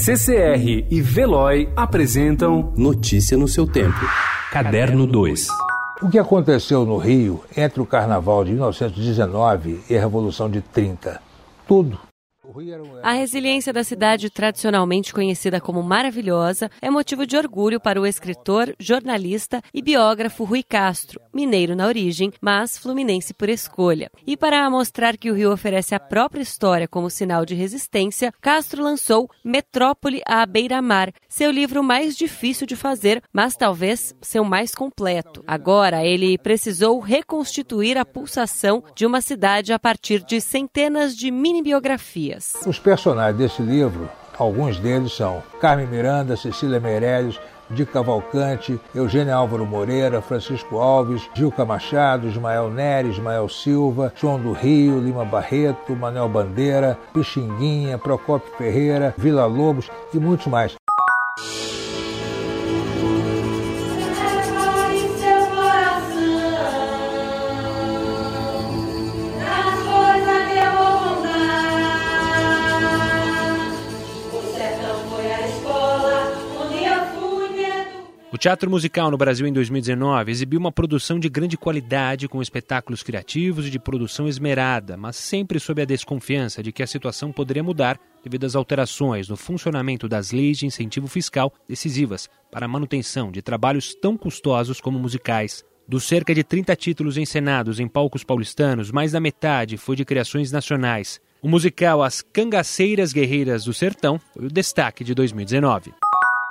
CCR e Veloy apresentam Notícia no seu tempo. Caderno 2. O que aconteceu no Rio entre o Carnaval de 1919 e a Revolução de 30? Tudo. A resiliência da cidade, tradicionalmente conhecida como maravilhosa, é motivo de orgulho para o escritor, jornalista e biógrafo Rui Castro, mineiro na origem, mas fluminense por escolha. E para mostrar que o Rio oferece a própria história como sinal de resistência, Castro lançou Metrópole à beira-mar, seu livro mais difícil de fazer, mas talvez seu mais completo. Agora, ele precisou reconstituir a pulsação de uma cidade a partir de centenas de mini-biografias. Os personagens desse livro, alguns deles são Carmen Miranda, Cecília Meirelles, de Cavalcante, Eugênio Álvaro Moreira, Francisco Alves, Gilca Machado, Ismael Neres, Ismael Silva, João do Rio, Lima Barreto, Manuel Bandeira, Pixinguinha, Procópio Ferreira, Vila Lobos e muitos mais. O teatro musical no Brasil em 2019 exibiu uma produção de grande qualidade com espetáculos criativos e de produção esmerada, mas sempre sob a desconfiança de que a situação poderia mudar devido às alterações no funcionamento das leis de incentivo fiscal decisivas para a manutenção de trabalhos tão custosos como musicais. Dos cerca de 30 títulos encenados em palcos paulistanos, mais da metade foi de criações nacionais. O musical As Cangaceiras Guerreiras do Sertão foi o destaque de 2019.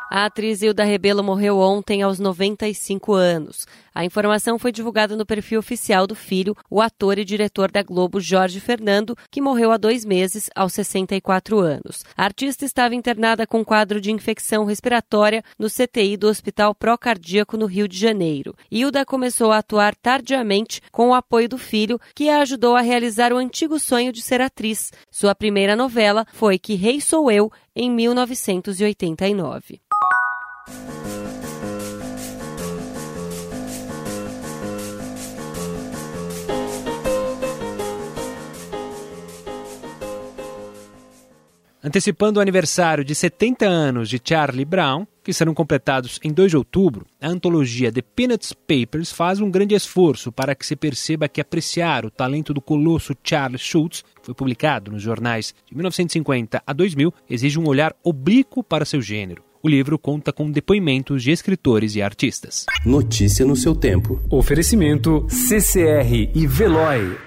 A atriz Hilda Rebelo morreu ontem aos 95 anos. A informação foi divulgada no perfil oficial do filho, o ator e diretor da Globo Jorge Fernando, que morreu há dois meses, aos 64 anos. A artista estava internada com quadro de infecção respiratória no CTI do Hospital Procardíaco no Rio de Janeiro. Hilda começou a atuar tardiamente com o apoio do filho, que a ajudou a realizar o antigo sonho de ser atriz. Sua primeira novela foi Que Rei Sou Eu, em 1989. Antecipando o aniversário de 70 anos de Charlie Brown, que serão completados em 2 de outubro, a antologia The Peanuts Papers faz um grande esforço para que se perceba que apreciar o talento do colosso Charles Schultz, que foi publicado nos jornais de 1950 a 2000, exige um olhar oblíquo para seu gênero. O livro conta com depoimentos de escritores e artistas. Notícia no seu tempo. Oferecimento CCR e Veloy.